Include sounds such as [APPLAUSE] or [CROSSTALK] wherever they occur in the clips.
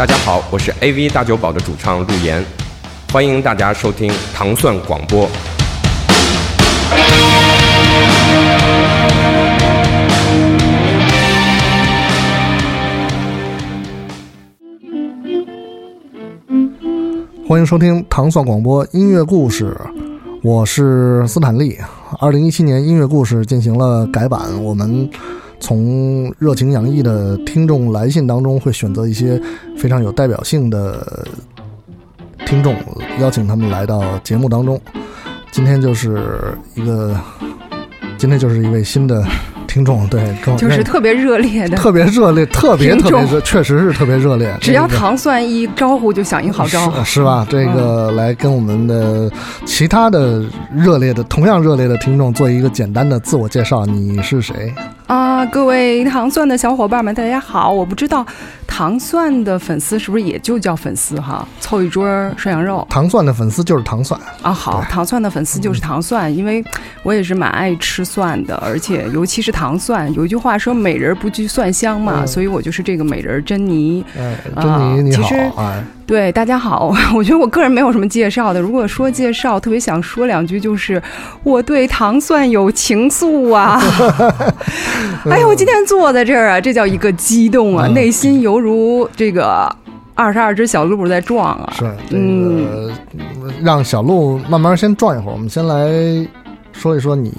大家好，我是 AV 大酒保的主唱陆岩，欢迎大家收听糖蒜广播。欢迎收听糖蒜广播音乐故事，我是斯坦利。二零一七年音乐故事进行了改版，我们从热情洋溢的听众来信当中会选择一些非常有代表性的听众，邀请他们来到节目当中。今天就是一个，今天就是一位新的。听众对，就是特别热烈的，特别热烈，[LAUGHS] 特别特别热，确实是特别热烈。[LAUGHS] 只要糖蒜一招呼，就响应好招呼，是吧？这个来跟我们的其他的热烈的、同样热烈的听众做一个简单的自我介绍，你是谁？啊，各位糖蒜的小伙伴们，大家好！我不知道糖蒜的粉丝是不是也就叫粉丝哈？凑一桌涮羊肉，糖蒜的粉丝就是糖蒜啊。好，糖蒜的粉丝就是糖蒜，因为我也是蛮爱吃蒜的，而且尤其是糖蒜。有一句话说“美人不惧蒜香”嘛，所以我就是这个美人珍妮。哎珍妮你好，对，大家好，[LAUGHS] 我觉得我个人没有什么介绍的。如果说介绍，特别想说两句，就是我对糖蒜有情愫啊！[LAUGHS] 哎呀，我今天坐在这儿啊，这叫一个激动啊，内心犹如这个二十二只小鹿在撞啊！是，嗯，让小鹿慢慢先转一会儿，我们先来说一说你。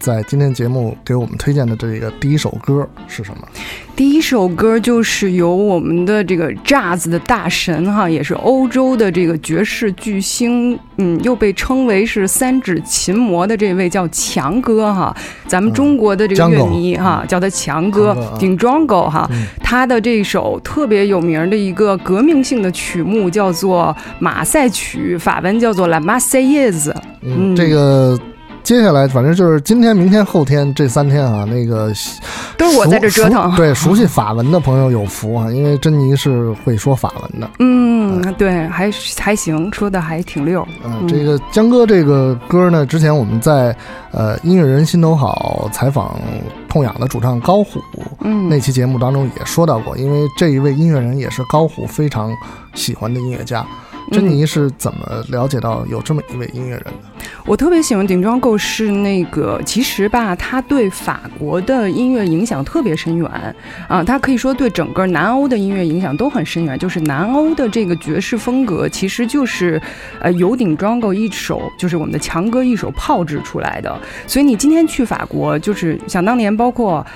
在今天节目给我们推荐的这个第一首歌是什么？第一首歌就是由我们的这个 Jazz 的大神哈，也是欧洲的这个爵士巨星，嗯，又被称为是三指琴魔的这位叫强哥哈，咱们中国的这个乐迷哈，叫他强哥 d i n g o n g o 哈，他的这首特别有名的一个革命性的曲目叫做马赛曲，法文叫做 La Marseillaise，嗯，这个。接下来，反正就是今天、明天、后天这三天啊，那个都是我在这折腾。对，熟悉法文的朋友有福啊，因为珍妮是会说法文的。嗯，对，还还行，说的还挺溜。嗯，这个江哥这个歌呢，之前我们在呃音乐人心头好采访痛痒的主唱高虎，嗯，那期节目当中也说到过，因为这一位音乐人也是高虎非常喜欢的音乐家。珍妮是怎么了解到有这么一位音乐人的？我特别喜欢顶庄构是那个，其实吧，他对法国的音乐影响特别深远啊，他可以说对整个南欧的音乐影响都很深远。就是南欧的这个爵士风格，其实就是呃由顶庄构一手，就是我们的强哥一手炮制出来的。所以你今天去法国，就是想当年，包括。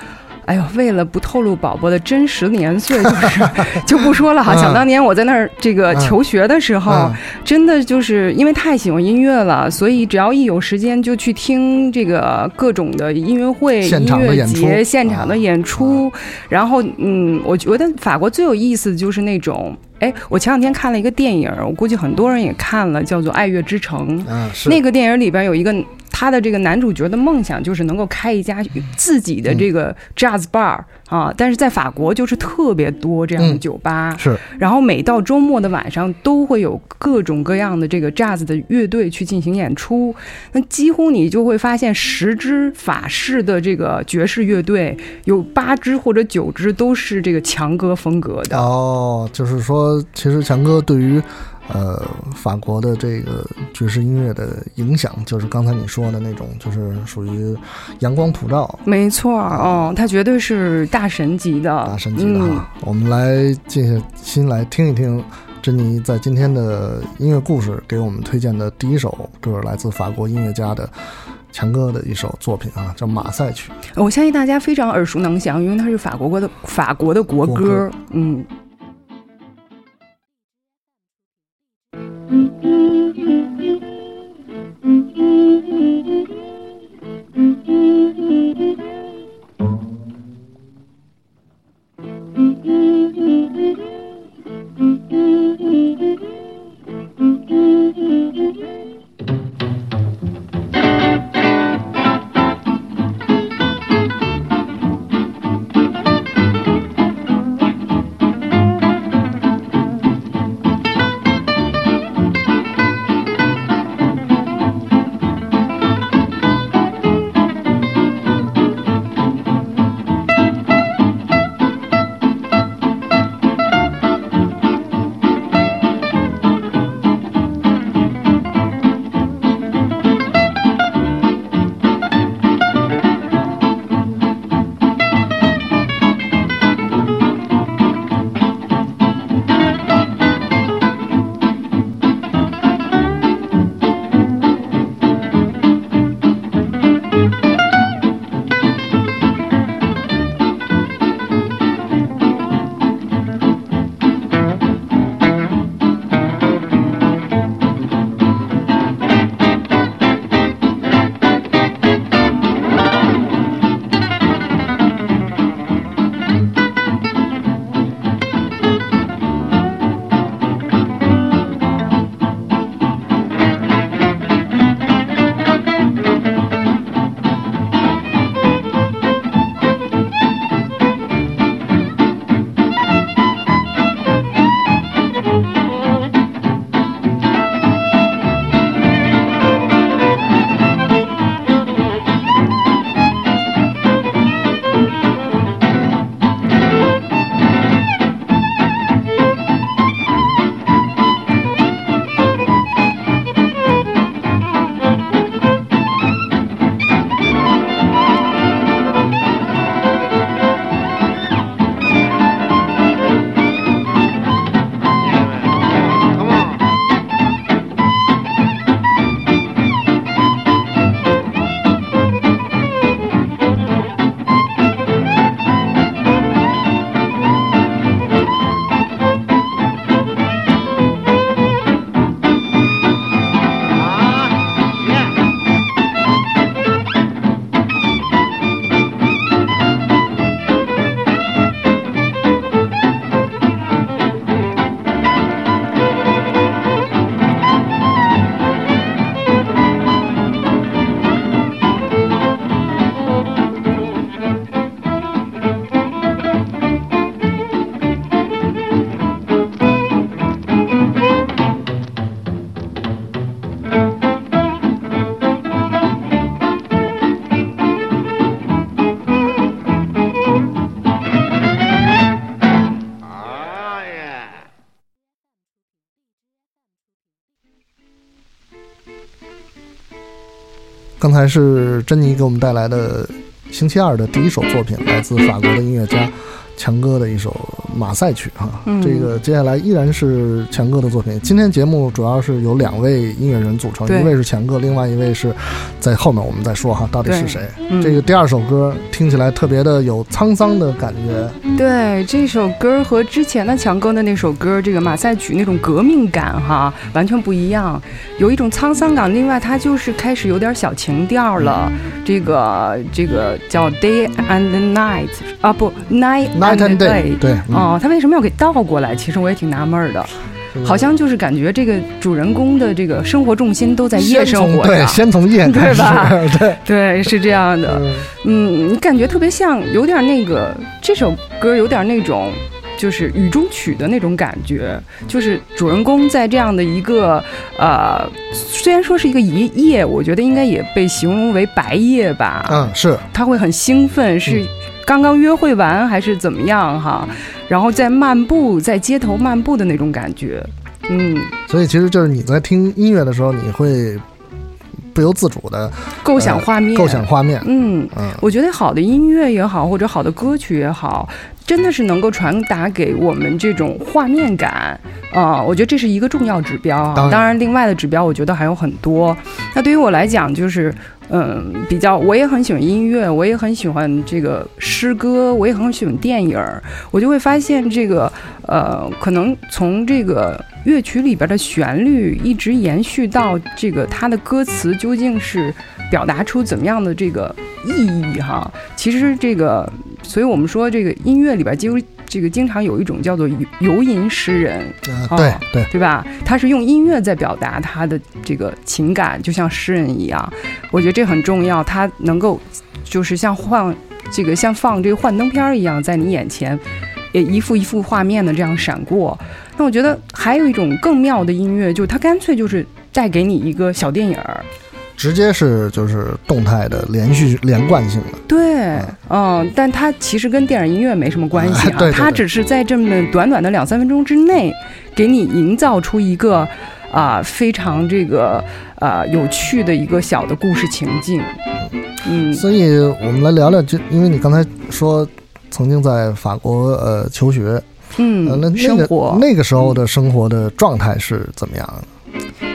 哎呦，为了不透露宝宝的真实年岁，就是 [LAUGHS] 就不说了哈。想当年我在那儿这个求学的时候，真的就是因为太喜欢音乐了，所以只要一有时间就去听这个各种的音乐会、音乐节、现场的演出。然后，嗯，我觉得法国最有意思的就是那种。哎，我前两天看了一个电影，我估计很多人也看了，叫做《爱乐之城》。嗯，是那个电影里边有一个他的这个男主角的梦想，就是能够开一家自己的这个 jazz bar。啊，但是在法国就是特别多这样的酒吧，是。然后每到周末的晚上都会有各种各样的这个 jazz 的乐队去进行演出，那几乎你就会发现十支法式的这个爵士乐队，有八支或者九支都是这个强哥风格的。哦，就是说，其实强哥对于。呃，法国的这个爵士音乐的影响，就是刚才你说的那种，就是属于阳光普照。没错，哦，他绝对是大神级的，大神级的哈。我们来静下心来听一听，珍妮在今天的音乐故事给我们推荐的第一首歌，来自法国音乐家的强哥的一首作品啊，叫《马赛曲》。我相信大家非常耳熟能详，因为它是法国国的法国的国歌，嗯。刚才是珍妮给我们带来的星期二的第一首作品，来自法国的音乐家强哥的一首马赛曲哈。嗯这个接下来依然是强哥的作品。今天节目主要是由两位音乐人组成，一位是强哥，另外一位是在后面我们再说哈，到底是谁。嗯这个第二首歌听起来特别的有沧桑的感觉，对这首歌和之前的强哥的那首歌，这个马赛曲那种革命感哈，完全不一样，有一种沧桑感。另外，它就是开始有点小情调了。这个这个叫 Day and Night 啊，不 Night Night and Day，对，嗯哦，他为什么要给倒过来？其实我也挺纳闷儿的，好像就是感觉这个主人公的这个生活重心都在夜生活上，对先从夜开始，[LAUGHS] 对吧 [LAUGHS] 对，对，是这样的。嗯嗯，你感觉特别像，有点那个这首歌有点那种。就是雨中曲的那种感觉，就是主人公在这样的一个呃，虽然说是一个一夜，我觉得应该也被形容为白夜吧。嗯是。他会很兴奋，是嗯刚刚约会完还是怎么样哈？然后在漫步，在街头漫步的那种感觉。嗯，所以其实就是你在听音乐的时候，你会不由自主的构想画面，构想画面。嗯，嗯，我觉得好的音乐也好，或者好的歌曲也好，真的是能够传达给我们这种画面感啊、我觉得这是一个重要指标啊。当然当然，另外的指标我觉得还有很多。那对于我来讲，就是嗯，比较我也很喜欢音乐，我也很喜欢这个诗歌，我也很喜欢电影儿。我就会发现这个呃，可能从这个乐曲里边的旋律一直延续到这个它的歌词究竟是表达出怎么样的这个意义哈？其实这个，所以我们说这个音乐里边几乎这个经常有一种叫做游游吟诗人，对对，对吧？他是用音乐在表达他的这个情感，就像诗人一样。我觉得这很重要，他能够就是像放这个像放这个幻灯片儿一样，在你眼前，也一幅一幅画面的这样闪过。那我觉得还有一种更妙的音乐，就是他干脆就是带给你一个小电影儿。直接是就是动态的连续连贯性的。对，嗯，但它其实跟电影音乐没什么关系啊，[LAUGHS] 对对对它只是在这么短短的两三分钟之内，给你营造出一个啊、非常这个啊有趣的一个小的故事情境。嗯，所以我们来聊聊，就因为你刚才说曾经在法国呃求学，呃，嗯，那那个那个时候的生活的状态是怎么样的？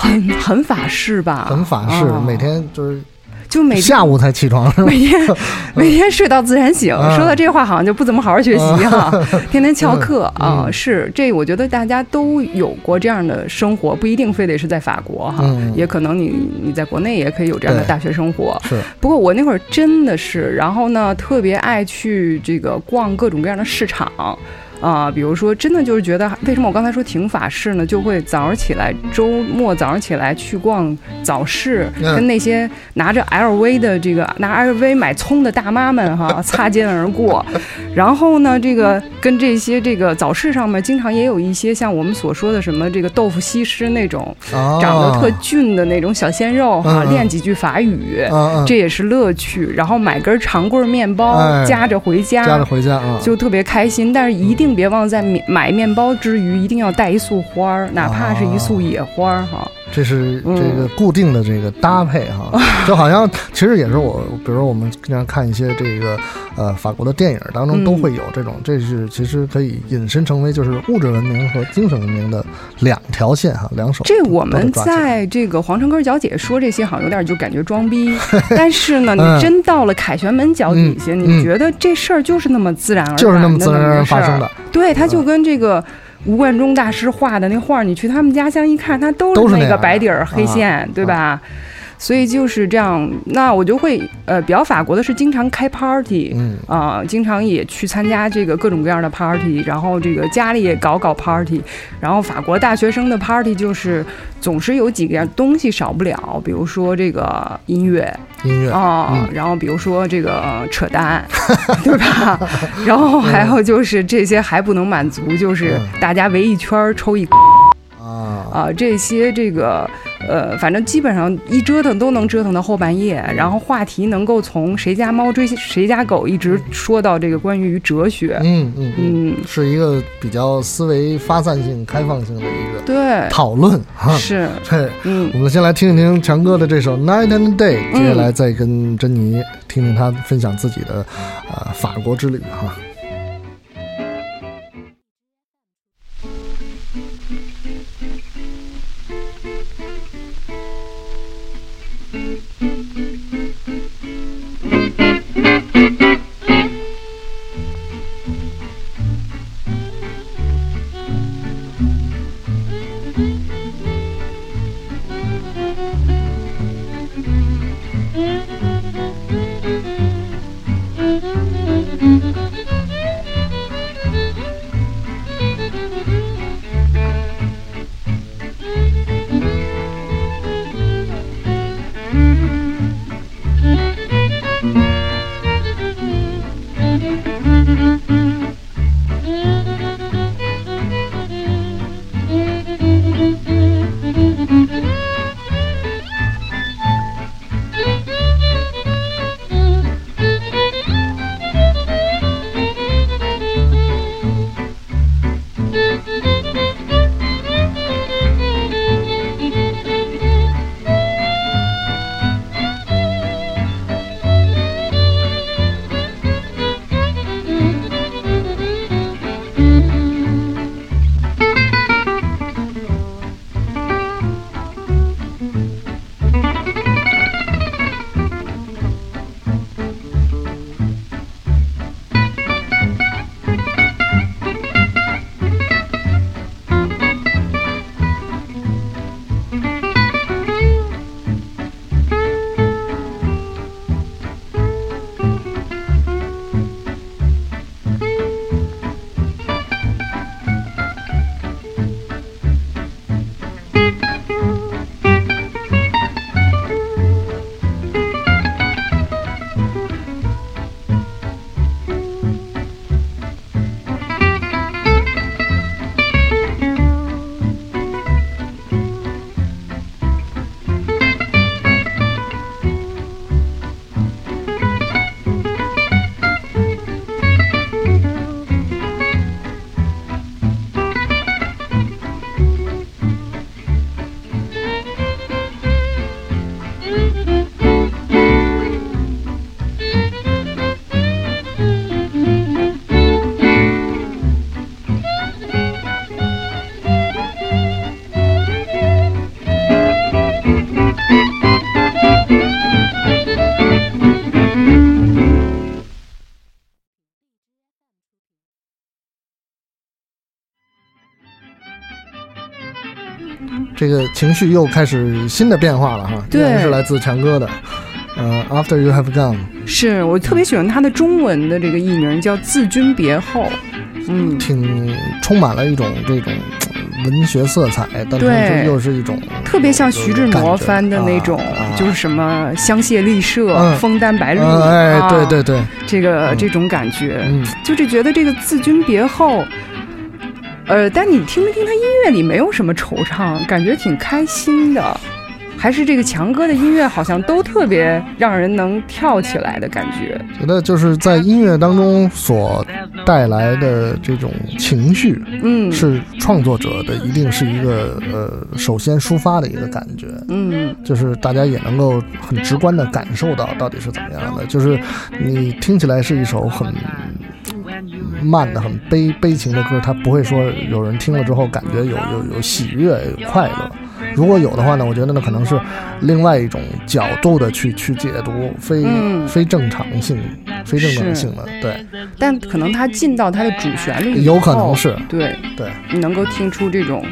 很很法式吧，很法式，啊每天就是就每天下午才起床是吧？每天 [LAUGHS] 每天睡到自然醒。啊说到这话，好像就不怎么好好学习哈，[LAUGHS] 天天翘课嗯啊。嗯是这，我觉得大家都有过这样的生活，不一定非得是在法国哈，嗯也可能你你在国内也可以有这样的大学生活。是，不过我那会儿真的是，然后呢，特别爱去这个逛各种各样的市场。啊、比如说，真的就是觉得，为什么我刚才说挺法式呢？就会早上起来，周末早上起来去逛早市，嗯跟那些拿着 LV 的这个拿 LV 买葱的大妈们哈 [LAUGHS] 擦肩而过。然后呢，这个跟这些这个早市上面，经常也有一些像我们所说的什么这个豆腐西施那种啊，长得特俊的那种小鲜肉哈，练几句法语。这也是乐趣，然后买根长棍面包、哎夹着回家，夹着回家啊，就特别开心。但是一定别忘在面买面包之余，一定要带一束花儿，哪怕是一束野花儿哈。这是嗯这个固定的这个搭配哈，[LAUGHS] 就好像其实也是我，比如说我们经常看一些这个呃法国的电影当中嗯都会有这种，这是其实可以引申成为就是物质文明和精神文明的两条线哈，两手这我们在这个皇城根儿角姐说这些，好像有点就感觉装逼。[LAUGHS] 但是呢，嗯你真到了凯旋门脚底下，嗯你觉得这事儿就是那么自然而然就是那么自然而然发生的，对，他就跟这个。吴冠中大师画的那画儿，你去他们家乡一看，他都是那个白底儿黑啊线，对吧？所以就是这样。那我就会呃，比较法国的是经常开 party，嗯啊、经常也去参加这个各种各样的 party，然后这个家里也搞搞 party，然后法国大学生的 party 就是总是有几样东西少不了，比如说这个音乐音乐啊、嗯然后比如说这个扯淡，[LAUGHS] 对吧？然后还有就是这些还不能满足，就是嗯大家围一圈儿抽一啊啊、这些这个呃，反正基本上一折腾都能折腾到后半夜，然后话题能够从谁家猫追谁家狗，一直说到这个关于哲学。嗯嗯嗯，是一个比较思维发散性、开放性的一个对，讨论哈。是，对，嗯我们先来听一听强哥的这首《Night and Day》，接下来再跟珍妮听听他分享自己的呃法国之旅哈。这个情绪又开始新的变化了哈，对。是来自强哥的，呃，After You Have Gone，是我特别喜欢他的中文的这个译名叫《自君别后》，嗯，挺充满了一种这种呃文学色彩，但同对时又是一种特别像徐志摩翻的那种，就是什么香榭丽舍、嗯。枫丹白露，呃哎，啊对对对，这个嗯。这种感觉，嗯，就是觉得这个自君别后，呃，但你听没听他音乐里没有什么惆怅，感觉挺开心的，还是这个强哥的音乐好像都特别让人能跳起来的感觉。觉得就是在音乐当中所带来的这种情绪，嗯，是创作者的一定是一个呃首先抒发的一个感觉，嗯。就是大家也能够很直观的感受到到底是怎么样的，就是你听起来是一首很慢的、很悲悲情的歌，它不会说有人听了之后感觉有有有喜悦、有快乐。如果有的话呢，我觉得那可能是另外一种角度的去去解读，非、嗯。非正常性、非正常性的，对。但可能他进到他的主旋律以有可能是。对，对，你能够听出这种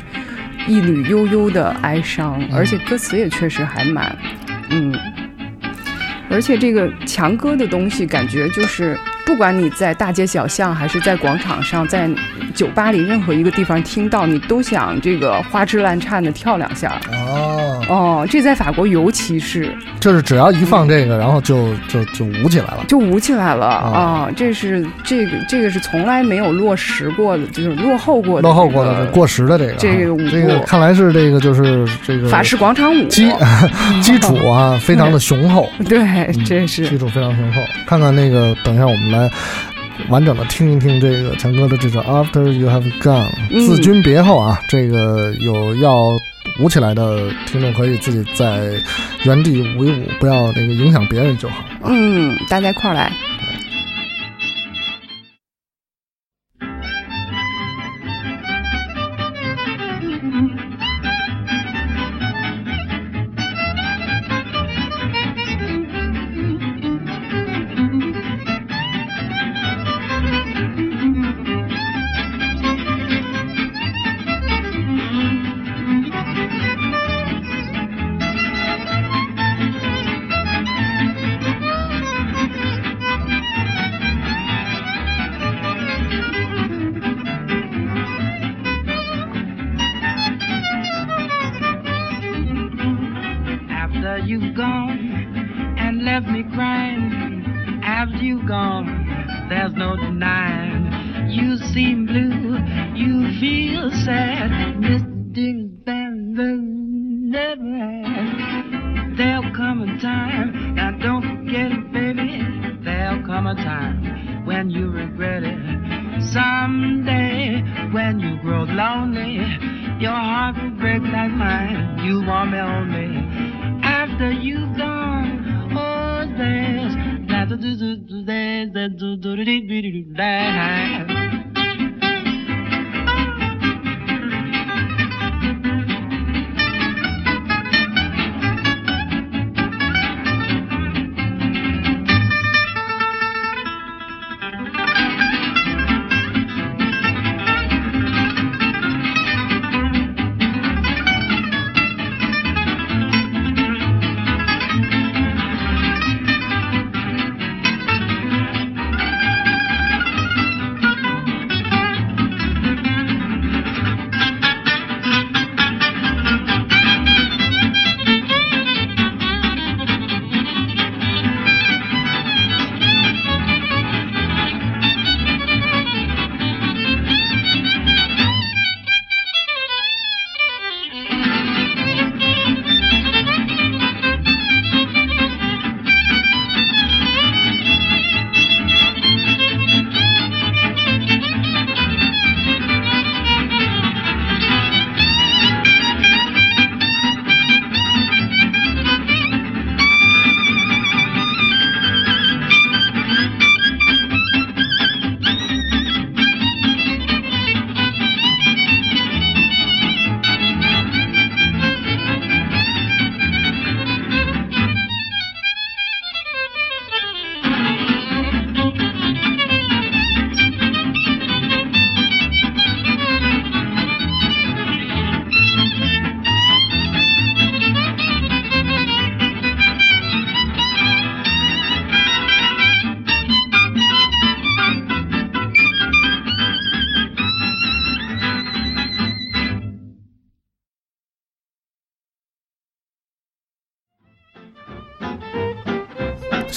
一缕悠悠的哀伤，嗯。而且歌词也确实还蛮，嗯，而且这个强哥的东西感觉就是不管你在大街小巷，还是在广场上，在酒吧里任何一个地方听到，你都想这个花枝乱颤的跳两下。哦，哦，这在法国尤其是就是只要一放这个，然后就就就舞起来了。就舞起来了啊啊！这是这个这个是从来没有落实过的，就是落后过的、落后过的过时的这个啊，这个舞步这个看来是这个就是这个法式广场舞基基础啊，[LAUGHS] 非常的雄厚。对，嗯这是基础非常雄厚。看看那个，等一下我们来完整的听一听这个强哥的这首《After You Have Gone》，嗯自君别后啊，这个有要舞起来的听众可以自己在原地舞一舞，不要那个影响别人就好啊。嗯，大家一块儿来。There's no denying. You seem blue, you feel sad, Mr. Ding never had. There'll come a time, now don't forget it, baby. There'll come a time when you regret it. Someday, when you grow lonely, your heart will break like mine. You want me only after you've gone. du du du du du du du du du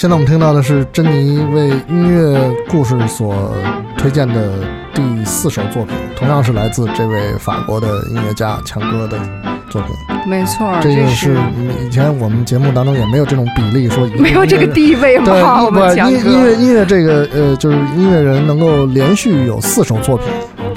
现在我们听到的是珍妮为音乐故事所推荐的第四首作品，同样是来自这位法国的音乐家强哥的作品。没错，这个是以前我们节目当中也没有这种比例，说一没有这个地位对，嘛？我不们音乐音乐这个呃，就是音乐人能够连续有四首作品，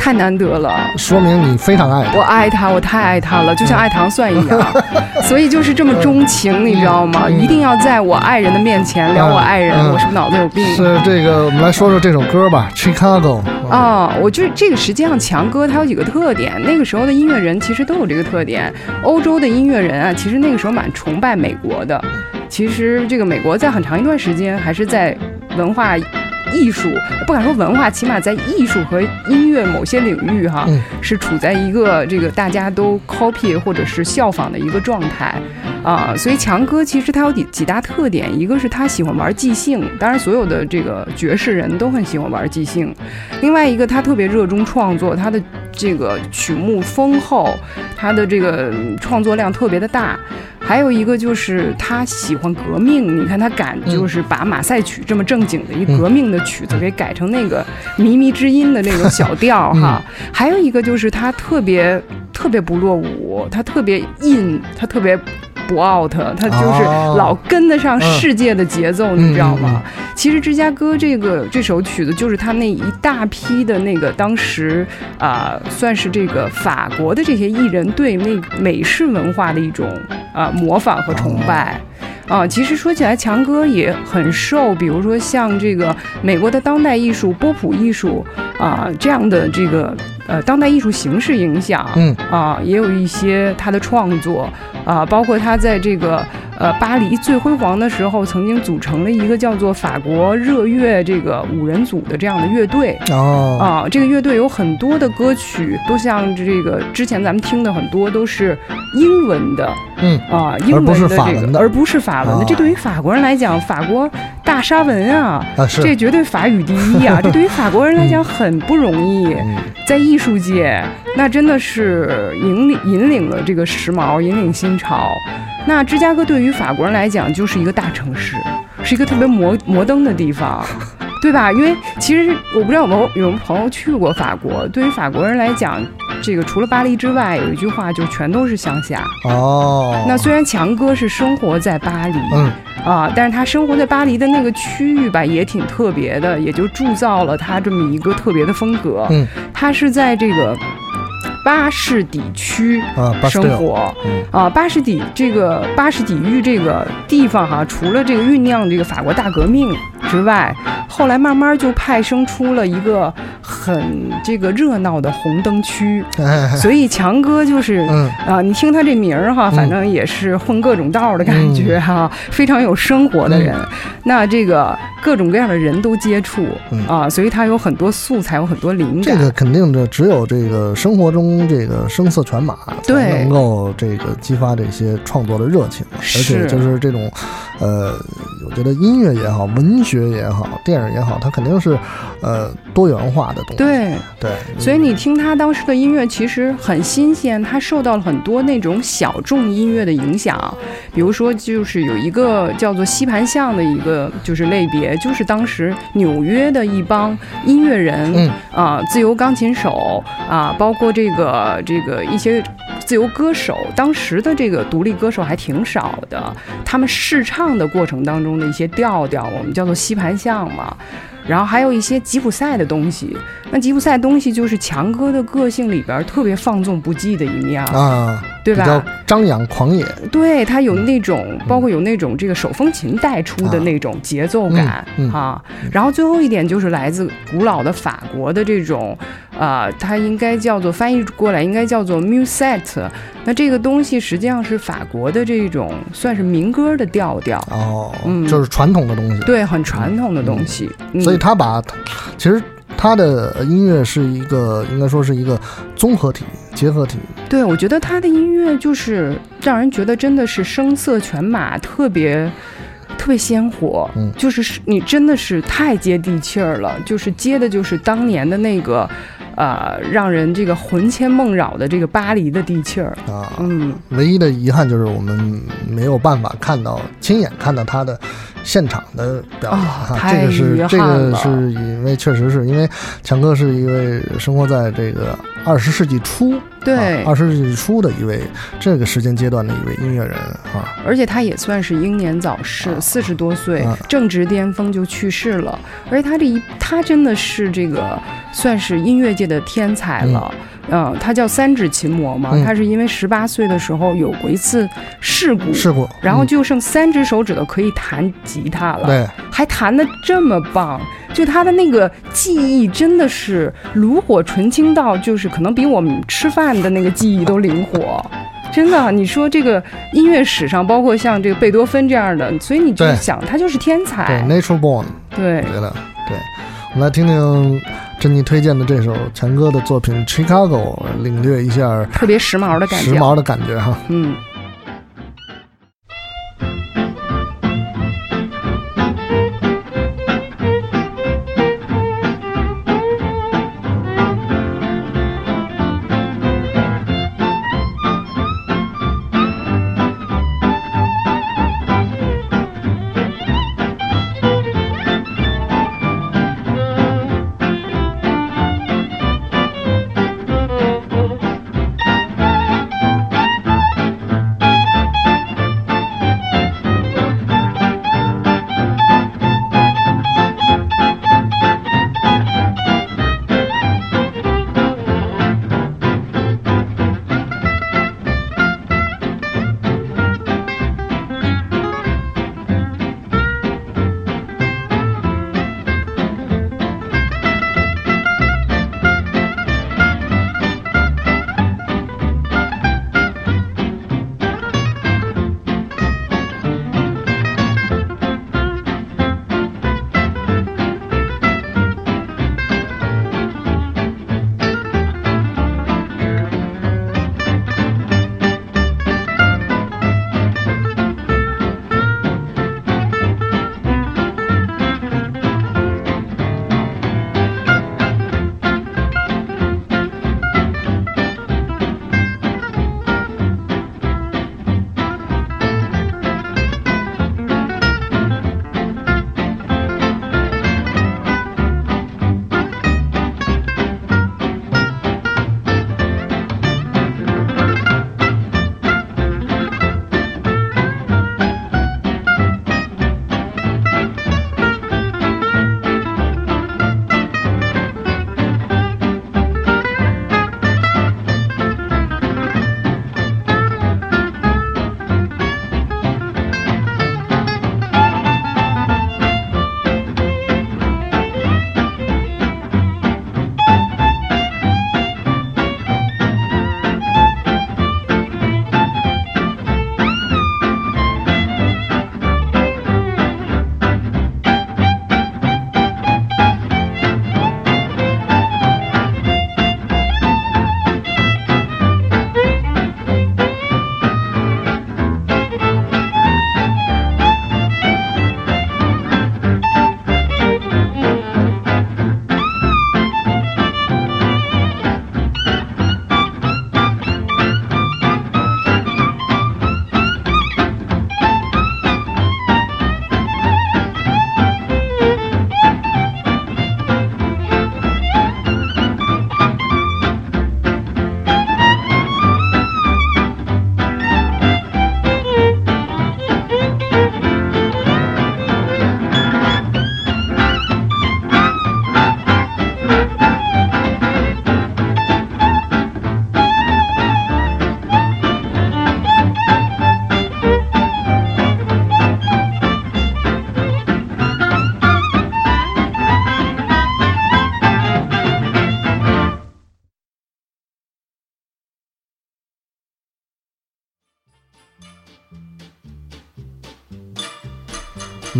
太难得了。说明你非常爱他我爱他，我太爱他了，就像爱糖蒜一样，[LAUGHS] 所以就是这么钟情，你知道吗？嗯一定要在我爱人的面前聊我爱人，嗯我是不是脑子有病？是这个，我们来说说这首歌吧，《Chicago》啊、我觉得这个实际上强哥他有几个特点，那个时候的音乐人其实都有这个特点。欧洲的音乐人啊，其实那个时候蛮崇拜美国的。其实这个美国在很长一段时间还是在文化艺术，不敢说文化，起码在艺术和音乐某些领域哈，嗯是处在一个这个大家都 copy 或者是效仿的一个状态啊。所以强哥其实他有几几大特点，一个是他喜欢玩即兴，当然所有的这个爵士人都很喜欢玩即兴。另外一个他特别热衷创作，他的这个曲目丰厚，他的这个嗯创作量特别的大。还有一个就是他喜欢革命，你看他敢就是把马赛曲这么正经的一革命的曲子给改成那个靡靡之音的那种小调哈。还有一个就是他特别特别不落伍，他特别 in，他特别不 out，他就是哦老跟得上世界的节奏，嗯你知道吗？其实芝加哥这个这首曲子就是他那一大批的那个当时啊、算是这个法国的这些艺人对那美式文化的一种啊、模仿和崇拜。啊，其实说起来，强哥也很受，比如说像这个美国的当代艺术、波普艺术啊这样的这个呃当代艺术形式影响。嗯啊，也有一些他的创作啊，包括他在这个呃巴黎最辉煌的时候，曾经组成了一个叫做法国热乐这个五人组的这样的乐队。哦，啊，这个乐队有很多的歌曲，都像这个之前咱们听的很多都是英文的嗯啊，英文而不是的这个，法文的而不是法文的。哦这对于法国人来讲，法国大沙文啊，这绝对法语第一啊！这对于法国人来讲很不容易。嗯在艺术界，那真的是引领引领了这个时髦，引领新潮。那芝加哥对于法国人来讲，就是一个大城市，是一个特别摩摩登的地方，对吧？因为其实我不知道有没有有没有朋友去过法国，对于法国人来讲，这个除了巴黎之外，有一句话就全都是乡下。哦，那虽然强哥是生活在巴黎，嗯啊，但是他生活在巴黎的那个区域吧，也挺特别的，也就铸造了他这么一个特别的风格。嗯，他是在这个巴士底区啊，生活嗯。啊，巴士底这个巴士底狱这个地方哈、除了这个酝酿这个法国大革命之外，后来慢慢就派生出了一个很这个热闹的红灯区，哎，所以强哥就是嗯。啊，你听他这名儿哈，嗯。反正也是混各种道儿的感觉哈，非常有生活的人。那这个各种各样的人都接触、嗯。啊，所以他有很多素材，有很多灵感。这个肯定的，只有这个生活中这个声色犬马，才对能够这个激发这些创作的热情，而且就是这种，呃，我觉得音乐也好，文学也好，电影也好，它肯定是呃多元化的东西。对，对，所以你听他当时的音乐其实很新鲜，他受到了很多那种小众音乐的影响，比如说就是有一个叫做吸盘巷的一个就是类别，就是当时纽约的一帮音乐人，嗯。啊、自由钢琴手啊、包括这个这个一些自由歌手，当时的这个独立歌手还挺少的，他们试唱的过程当中的一些调调，我们叫做吸盘像嘛。然后还有一些吉普赛的东西，那吉普赛东西就是强哥的个性里边特别放纵不羁的一面，啊，对比较吧？张扬狂野，对他有那种，包括有那种这个手风琴带出的那种节奏感嗯嗯啊。然后最后一点就是来自古老的法国的这种，呃，它应该叫做翻译过来应该叫做 musette。那这个东西实际上是法国的这种算是民歌的调调，哦，嗯就是传统的东西。对，很传统的东西。嗯所以他把，其实他的音乐是一个，应该说是一个综合体、结合体。对，我觉得他的音乐就是让人觉得真的是声色犬马，特别特别鲜活。嗯就是是你真的是太接地气儿了，就是接的就是当年的那个，呃，让人这个魂牵梦绕的这个巴黎的地气儿。啊，嗯，唯一的遗憾就是我们没有办法看到亲眼看到它的现场的表演啊哈、太这个是这个是因为确实是因为强哥是一位生活在这个二十世纪初，对二十、世纪初的一位这个时间阶段的一位音乐人啊，而且他也算是英年早逝，四十多岁啊，正值巅峰就去世了。而且他这一，他真的是这个算是音乐界的天才了。嗯，他叫三指琴魔嘛，嗯他是因为十八岁的时候有过一次事故，事故，然后嗯就剩三只手指头可以弹吉他了，对，还弹得这么棒。就他的那个记忆真的是炉火纯青到，就是可能比我们吃饭的那个记忆都灵活。真的，你说这个音乐史上，包括像这个贝多芬这样的，所以你就想他就是天才对才。，natural Born，对我觉得对，我们来听听珍妮推荐的这首强哥的作品《Chicago》，领略一下特别时髦的感觉。时髦的感觉哈。嗯。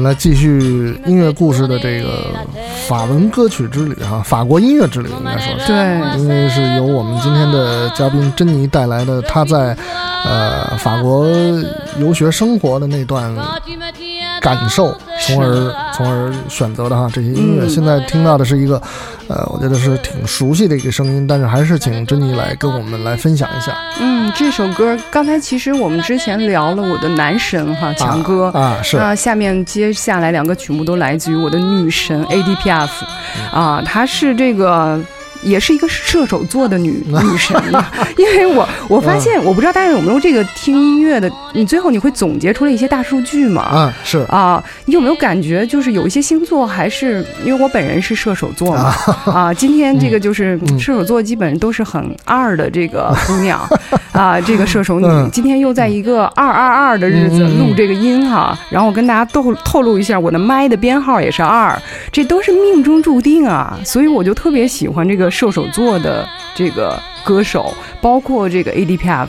们来继续音乐故事的这个法文歌曲之旅哈，法国音乐之旅应该说是。对，因为是由我们今天的嘉宾珍妮带来的，她在呃法国游学生活的那段感受，从而从而选择的哈这些音乐。嗯现在听到的是一个，呃，我觉得是挺熟悉的一个声音，但是还是请珍妮来跟我们来分享一下。嗯，这首歌刚才其实我们之前聊了我的男神哈强哥。啊，是那下面接下来两个曲目都来自于我的女神 ADPF，啊，她是这个。也是一个射手座的女 [LAUGHS] 女神啊，因为我我发现，我不知道大家有没有这个听音乐的，你最后你会总结出来一些大数据嘛？嗯，是。啊，你有没有感觉就是有一些星座还是因为我本人是射手座嘛？啊，今天这个就是嗯射手座基本都是很二的这个姑娘 [LAUGHS] 啊，这个射手女。嗯。今天又在一个二二二的日子录这个音哈，然后我跟大家透透露一下，我的麦的编号也是二，这都是命中注定啊，所以我就特别喜欢这个射手座的这个歌手，包括这个 ADPF。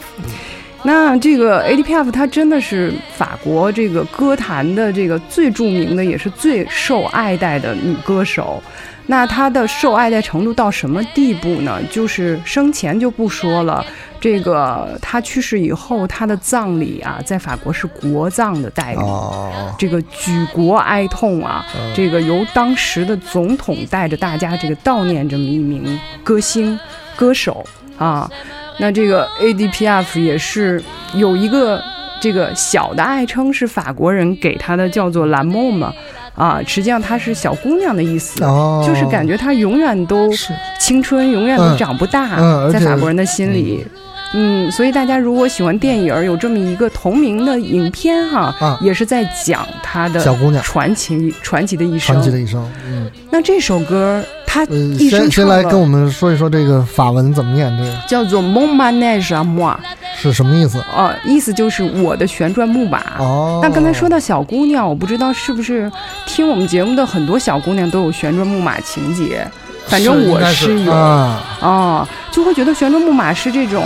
那这个 ADPF 她真的是法国这个歌坛的这个最著名的，也是最受爱戴的女歌手。那他的受爱戴程度到什么地步呢？就是生前就不说了，这个他去世以后，他的葬礼啊，在法国是国葬的待遇。哦，这个举国哀痛啊，这个由当时的总统带着大家这个悼念这么一名歌星、歌手啊。那这个 ADPF 也是有一个这个小的爱称，是法国人给他的，叫做蓝梦嘛。啊，实际上她是小姑娘的意思，哦就是感觉她永远都青春，永远都嗯长不大，在法国人的心里。嗯，所以大家如果喜欢电影，有这么一个同名的影片哈，啊也是在讲她的小姑娘传奇传奇的一生传。奇的一生。嗯，那这首歌，她呃，一生先先来跟我们说一说这个法文怎么念，这个。叫做《Mon Manège moi》，是什么意思？哦，意思就是我的旋转木马。哦，那刚才说到小姑娘，我不知道是不是听我们节目的很多小姑娘都有旋转木马情节，反正我是有。啊，哦，就会觉得旋转木马是这种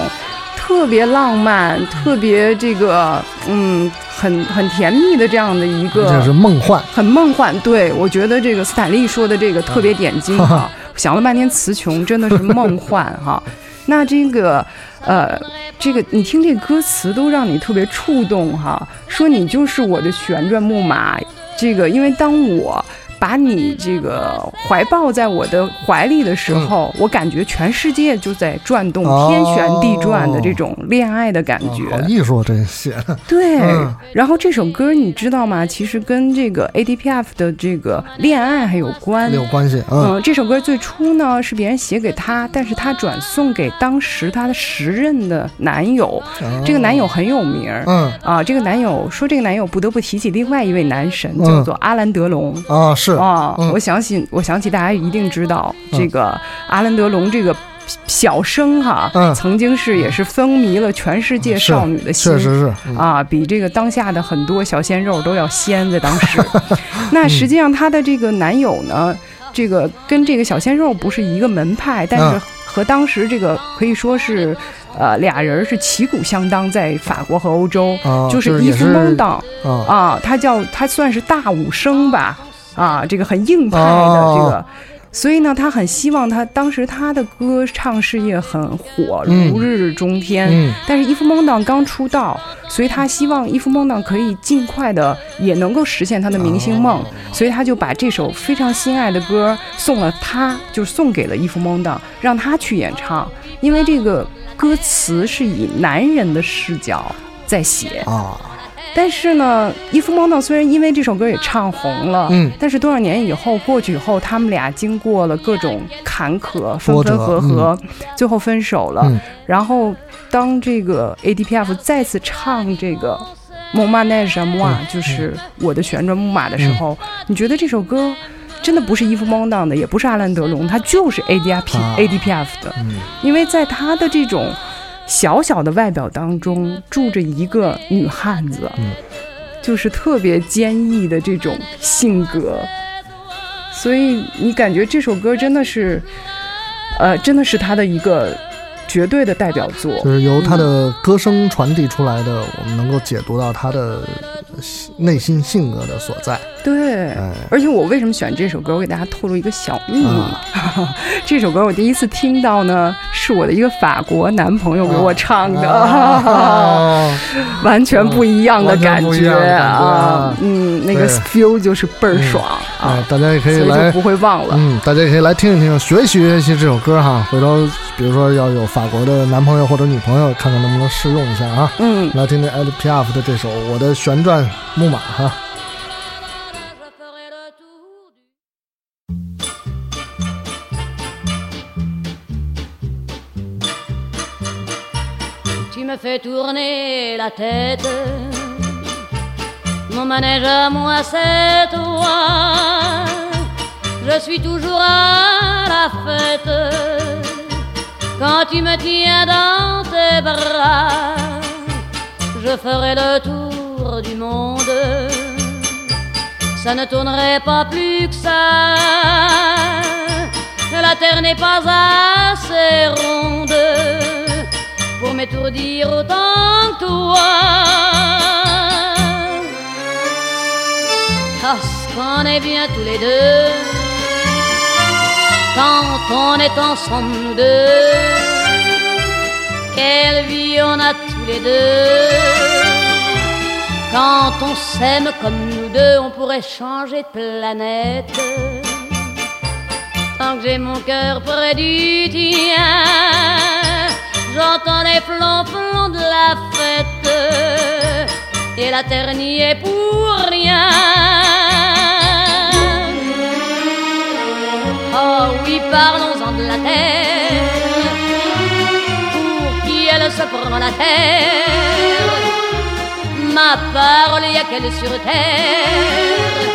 特别浪漫、特别这个嗯很很甜蜜的这样的一个这是梦幻。很梦幻。对我觉得这个斯坦利说的这个特别点睛哈，想了半天词穷，真的是梦幻哈。[LAUGHS] 那这个呃，这个你听这歌词都让你特别触动哈，说你就是我的旋转木马。这个因为当我。把你这个怀抱在我的怀里的时候，我感觉全世界就在转动，哦天旋地转的这种恋爱的感觉。好艺术，这些对，嗯然后这首歌你知道吗？其实跟这个 ADPF 的这个恋爱还有关。有关系。嗯，嗯，这首歌最初呢是别人写给他，但是他转送给当时他的时任的男友。哦这个男友很有名。嗯啊，这个男友说，这个男友不得不提起另外一位男神，嗯叫做阿兰德隆。啊是啊，嗯。我想起，我想起大家一定知道、嗯。这个阿兰德龙这个小生哈，嗯。曾经是也是风靡了全世界少女的心，确实是嗯。啊，比这个当下的很多小鲜肉都要鲜，在当时。[LAUGHS] 那实际上她的这个男友呢，这个跟这个小鲜肉不是一个门派，但是嗯。和当时这个可以说是，呃，俩人是旗鼓相当，在法国和欧洲，啊，就是一夫也是蒙当啊啊，他叫他算是大武生吧，啊，这个很硬派的哦这个。所以呢，他很希望他当时他的歌唱事业很火，嗯如日中天。嗯但是伊夫蒙当刚出道，所以他希望伊夫蒙当可以尽快的也能够实现他的明星梦，所以他就把这首非常心爱的歌送了他，就送给了伊夫蒙当，让他去演唱，因为这个歌词是以男人的视角在写。啊但是呢，伊夫蒙当虽然因为这首歌也唱红了，嗯。但是多少年以后过去以后，他们俩经过了各种坎坷，分分合合，最后分手了。嗯。然后当这个 ADPF 再次唱这个《蒙马奈什姆瓦》，就是我的旋转木马的时候，你觉得这首歌？真的不是伊夫蒙当的，也不是阿兰德龙，他就是 ADP、啊。ADPF 的，嗯。因为在他的这种小小的外表当中住着一个女汉子，嗯。就是特别坚毅的这种性格，所以你感觉这首歌真的是，呃，真的是她的一个绝对的代表作。就是由他的歌声传递出来的，我们能够解读到他的内心性格的所在。对，哎，而且我为什么选这首歌？我给大家透露一个小秘密。啊 [LAUGHS] 这首歌我第一次听到呢，是我的一个法国男朋友给我唱的，啊 [LAUGHS] 完全不一样的感完全不一觉样的感觉啊啊！嗯，那个对 feel 就是倍儿爽哎啊，，大家也可以来以不会忘了。嗯，大家也可以来听一听，学习学习这首歌哈。回头比如说要有法国的男朋友或者女朋友，看看能不能试用一下啊。嗯，来听听 Ed Piaf 的这首《我的旋转木马》哈。Je ferai le tour du Tu me fais tourner la tête. Mon manège à moi, c'est toi. Je suis toujours à la fête. Quand tu me tiens dans tes bras, je ferai le tour du monde. Ça ne tournerait pas plus que ça. La terre n'est pas assez ronde pour m'étourdir autant que toi. Parce qu'on est bien tous les deux quand on est ensemble nous deux. Quelle vie on a tous les deux. Quand on s'aime comme nous deux, on pourrait changer de planète. Tant que j'ai mon cœur près du tien, j'entends les flonflons de la fête. Et la terre n'y est pour rien. Oh oui, parlons-en de la terre. Pour qui elle se prend la terre Ma parole, y a qu'elle sur terre.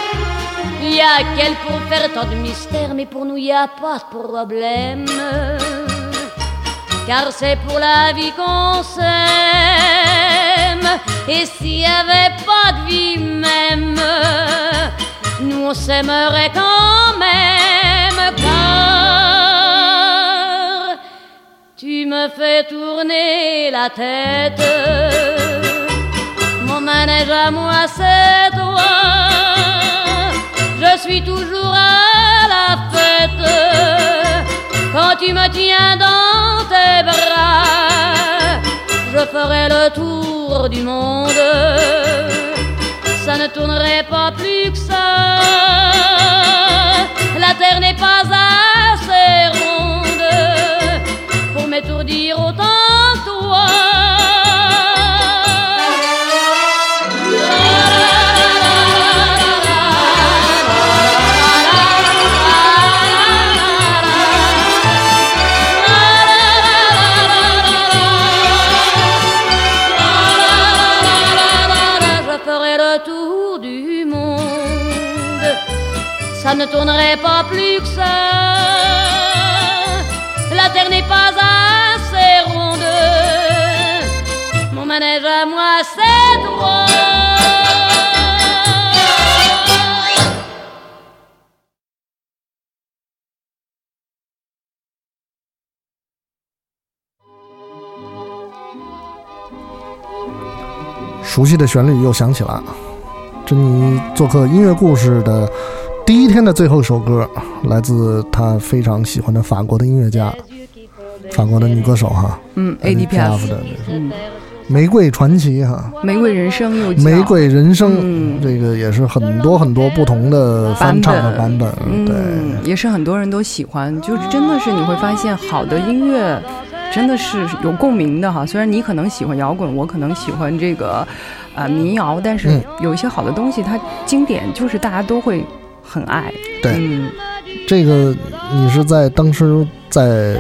Y a qu'elle pour faire tant de mystères, mais pour nous y a pas de problème. Car c'est pour la vie qu'on s'aime. Et s'il y avait pas de vie même, nous on s'aimerait quand même. Tu me fais tourner la tête. Mon manège à moi, c'est toi. Je suis toujours à la fête quand tu me tiens dans tes bras. Je ferai le tour du monde. Ça ne tournerait pas plus que ça. La terre n'est pas assez 熟悉的旋律又响起了。珍妮做客音乐故事的第一天的最后一首歌，来自她非常喜欢的法国的音乐家，法国的女歌手哈，嗯，ADPF，的嗯，《玫瑰传奇》哈，玫瑰人生又《玫瑰人生》嗯。这个也是很多很多不同的翻唱的版本，对，嗯，也是很多人都喜欢，就是真的是你会发现，好的音乐真的是有共鸣的哈。虽然你可能喜欢摇滚，我可能喜欢这个呃民谣，但是嗯。有一些好的东西，它经典就是大家都会很爱。对。嗯，这个你是在当时在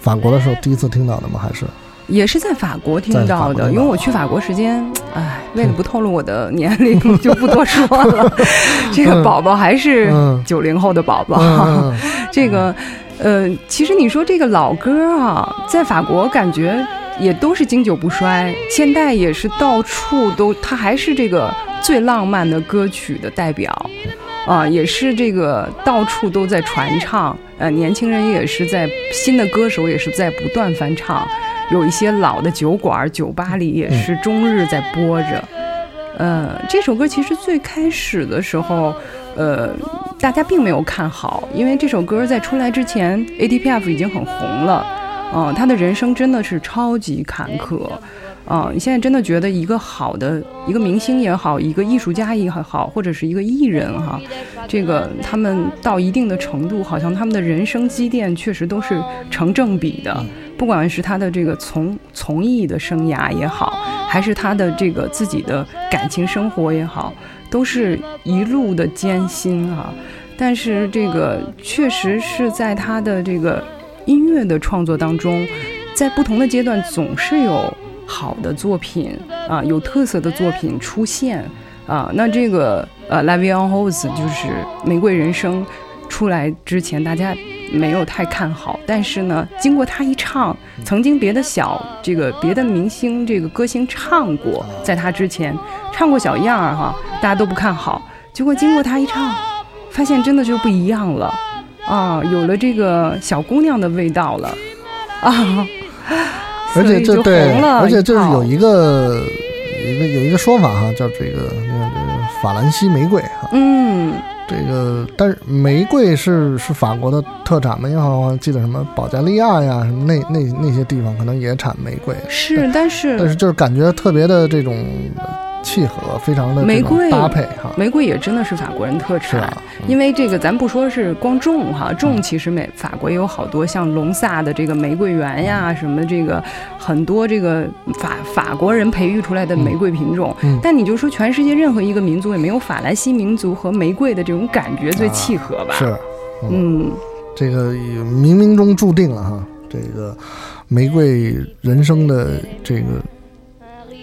法国的时候第一次听到的吗？还是？也是在法国听到的，因为我去法国时间，哎，为了不透露我的年龄，就不多说了。[LAUGHS] 这个宝宝还是嗯。九零后的宝宝，这个，呃，其实你说这个老歌啊，在法国感觉也都是经久不衰，现代也是到处都，它还是这个最浪漫的歌曲的代表，啊，也是这个到处都在传唱，呃，年轻人也是在新的歌手也是在不断翻唱，有一些老的酒馆、酒吧里也是终日在播着。呃，这首歌其实最开始的时候，呃，大家并没有看好，因为这首歌在出来之前，ADPF 已经很红了，嗯、他的人生真的是超级坎坷，啊、你现在真的觉得一个好的一个明星也好，一个艺术家也好，或者是一个艺人哈，这个他们到一定的程度，好像他们的人生积淀确实都是成正比的。不管是他的这个从从艺的生涯也好，还是他的这个自己的感情生活也好，都是一路的艰辛啊。但是这个确实是在他的这个音乐的创作当中，在不同的阶段总是有好的作品啊，有特色的作品出现啊。那这个呃《Live on h o s e》就是《玫瑰人生》出来之前，大家没有太看好，但是呢，经过他一唱，曾经别的小这个别的明星这个歌星唱过，在他之前唱过小样儿哈，大家都不看好，结果经过他一唱，发现真的就不一样了。啊，有了这个小姑娘的味道了。啊。[LAUGHS] 而且就这对红，了而且就是有一个有一个有一个说法哈，叫这个那个这个法兰西玫瑰哈，嗯，这个但是玫瑰是是法国的特产吗？因为好像记得什么保加利亚呀，什么那那那些地方可能也产玫瑰，是，但是但是就是感觉特别的这种契合，非常的玫瑰搭配哈，玫瑰也真的是法国人特产。是啊，因为这个，咱不说是光种哈，嗯。种其实美法国也有好多像隆萨的这个玫瑰园呀，什么这个很多这个法法国人培育出来的玫瑰品种。嗯。但你就说全世界任何一个民族也没有法兰西民族和玫瑰的这种感觉最契合吧？啊是嗯，这个冥冥中注定了哈，这个玫瑰人生的这个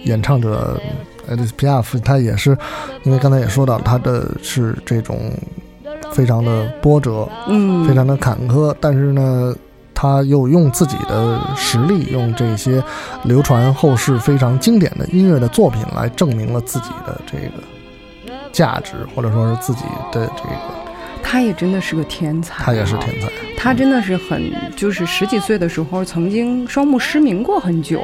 演唱者 Edith Piaf，他也是，因为刚才也说到，他的是这种非常的波折，嗯，非常的坎坷，但是呢，他又用自己的实力，用这些流传后世非常经典的音乐的作品来证明了自己的这个价值，或者说是自己的这个，他也真的是个天才、他也是天。才。他真的是很，就是十几岁的时候曾经双目失明过很久，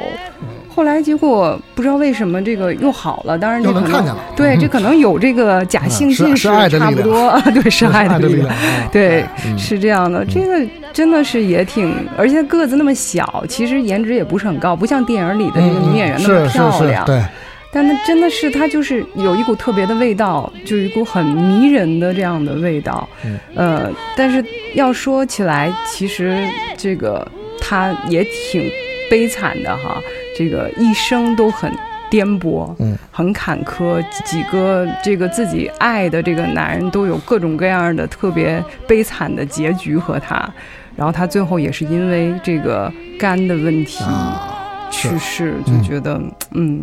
后来结果不知道为什么这个又好了。当然这可能能看见了对，嗯这可能有这个假性近视，是爱的差不多，[LAUGHS] 对，是 [LAUGHS] 爱的力量。啊 [LAUGHS] 对，嗯是这样的，这个真的是也挺，而且个子那么小，其实颜值也不是很高，不像电影里的那个女演员那么漂亮。对，但她真的是，她就是有一股特别的味道，就一股很迷人的这样的味道。嗯呃，但是要说起来，其实这个她也挺悲惨的哈，这个一生都很颠簸，嗯，很坎坷，几个这个自己爱的这个男人都有各种各样的特别悲惨的结局和他，然后他最后也是因为这个肝的问题。啊，去世，就嗯觉得嗯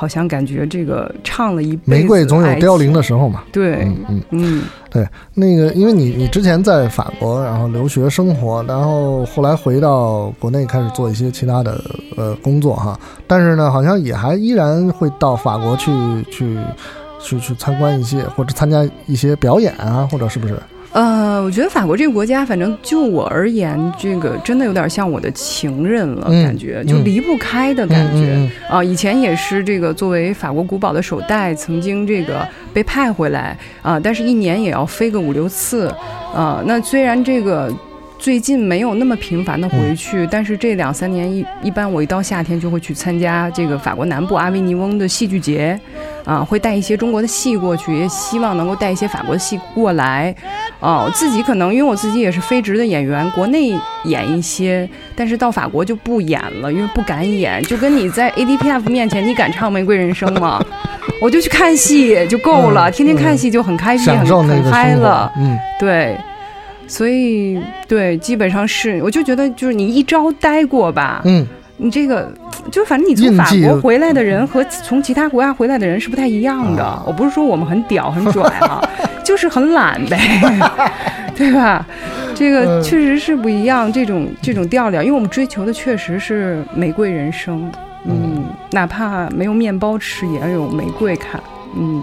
好像感觉这个唱了一玫瑰总有凋零的时候嘛。对，嗯嗯，嗯对，那个因为你你之前在法国，然后留学生活，然后后来回到国内开始做一些其他的呃工作哈，但是呢，好像也还依然会到法国去去去去参观一些或者参加一些表演啊，或者是不是？呃，我觉得法国这个国家，反正就我而言，这个真的有点像我的情人了，嗯感觉就嗯离不开的感觉。嗯啊，以前也是这个作为法国古堡的首代，曾经这个被派回来啊，但是一年也要飞个五六次啊。那虽然这个最近没有那么频繁的回去，但是这两三年一一般我一到夏天就会去参加这个法国南部阿维尼翁的戏剧节，啊，会带一些中国的戏过去，也希望能够带一些法国的戏过来。啊，自己可能因为我自己也是非职的演员，国内演一些，但是到法国就不演了，因为不敢演。就跟你在 ADPF 面前，你敢唱《玫瑰人生》吗？[LAUGHS] 我就去看戏就够了，嗯天天看戏就很开心，很嗨了。。嗯，对，所以对，基本上是，我就觉得就是你一招待过吧，嗯，你这个就反正你从法国回来的人和从其他国家回来的人是不太一样的。啊我不是说我们很屌很拽啊，[LAUGHS] 就是很懒呗，[LAUGHS] 对吧？这个嗯确实是不一样，这种这种调调，因为我们追求的确实是玫瑰人生，嗯，哪怕没有面包吃，也要有玫瑰看，嗯。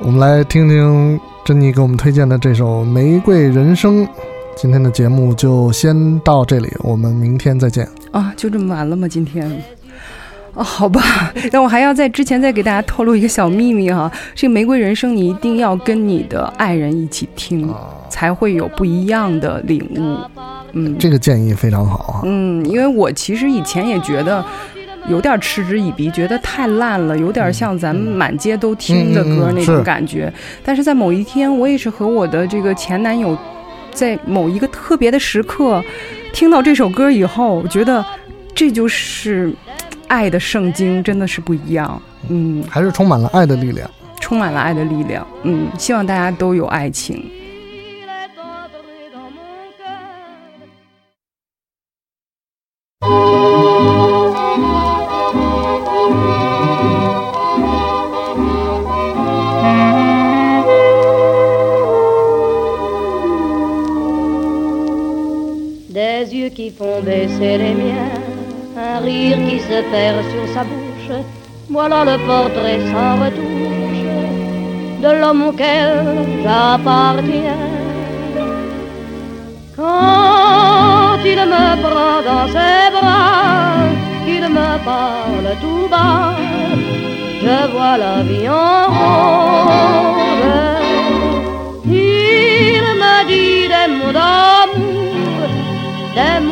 我们来听听珍妮给我们推荐的这首《玫瑰人生》。今天的节目就先到这里，我们明天再见。啊，就这么完了吗？今天？哦，好吧，[LAUGHS] 那我还要在之前再给大家透露一个小秘密哈，这个《玫瑰人生》你一定要跟你的爱人一起听，才会有不一样的领悟。嗯，这个建议非常好啊。嗯，因为我其实以前也觉得有点嗤之以鼻，觉得太烂了，有点像咱们满街都听的歌那种感觉。但是在某一天，我也是和我的这个前男友，在某一个特别的时刻，听到这首歌以后，我觉得这就是爱的圣经，真的是不一样。嗯，还是充满了爱的力量。充满了爱的力量。嗯，希望大家都有爱情。c'est les miens. Un rire qui se perd sur sa bouche, voilà le portrait sans retouche de l'homme auquel j'appartiens. Quand il me prend dans ses bras, qu'il me parle tout bas, je vois la vie en rose. Il me dit des mots d'amour, des mots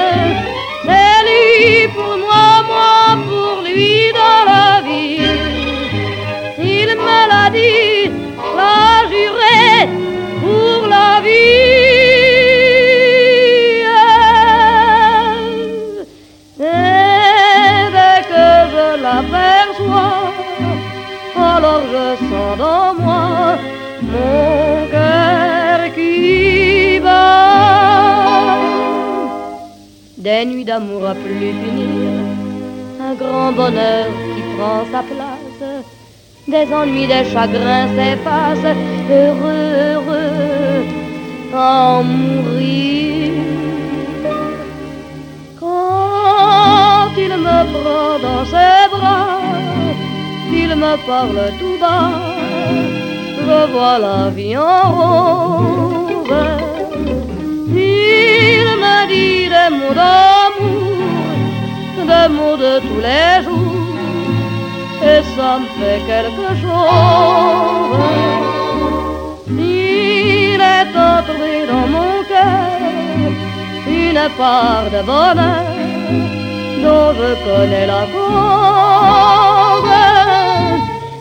Dans moi mon cœur qui bat. Des nuits d'amour à plus finir, un grand bonheur qui prend sa place. Des ennuis, des chagrins s'effacent, heureux, heureux, en mourir. Quand il me prend dans ses bras, il me parle tout bas, je vois la vie en rose. Il me dit des mots d'amour, des mots de tous les jours, et ça me fait quelque chose. Il est entré dans mon cœur une part de bonheur dont je connais la cause.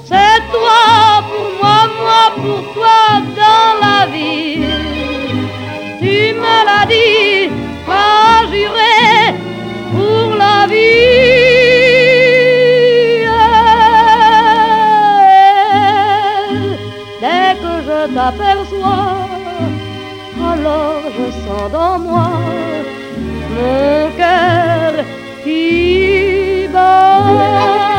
C'est toi pour toi dans la vie. Tu me l'as dit, pas juré pour la vie. Dès que je t'aperçois, alors je sens dans moi mon cœur qui bat.